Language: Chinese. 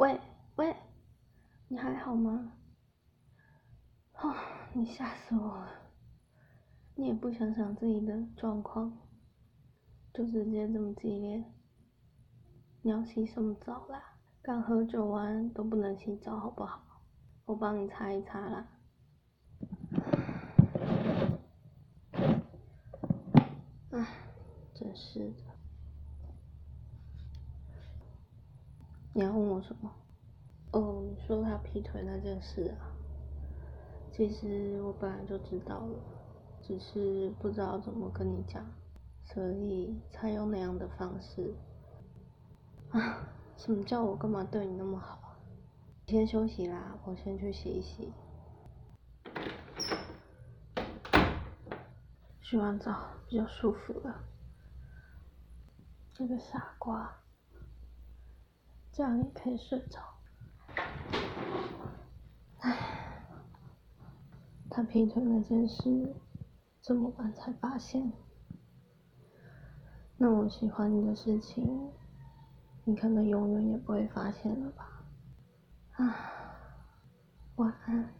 喂喂，你还好吗？哦，你吓死我了！你也不想想自己的状况，就直接这么激烈。你要洗什么澡啦？刚喝酒完都不能洗澡，好不好？我帮你擦一擦啦。唉，真是的。你要问我什么？哦，你说他劈腿那件事啊？其实我本来就知道了，只是不知道怎么跟你讲，所以才用那样的方式。啊，什么叫我干嘛对你那么好？你先休息啦，我先去洗一洗。洗完澡比较舒服了。这个傻瓜，这样也可以睡着。唉，他劈腿那件事，这么晚才发现。那我喜欢你的事情，你可能永远也不会发现了吧？啊，晚安。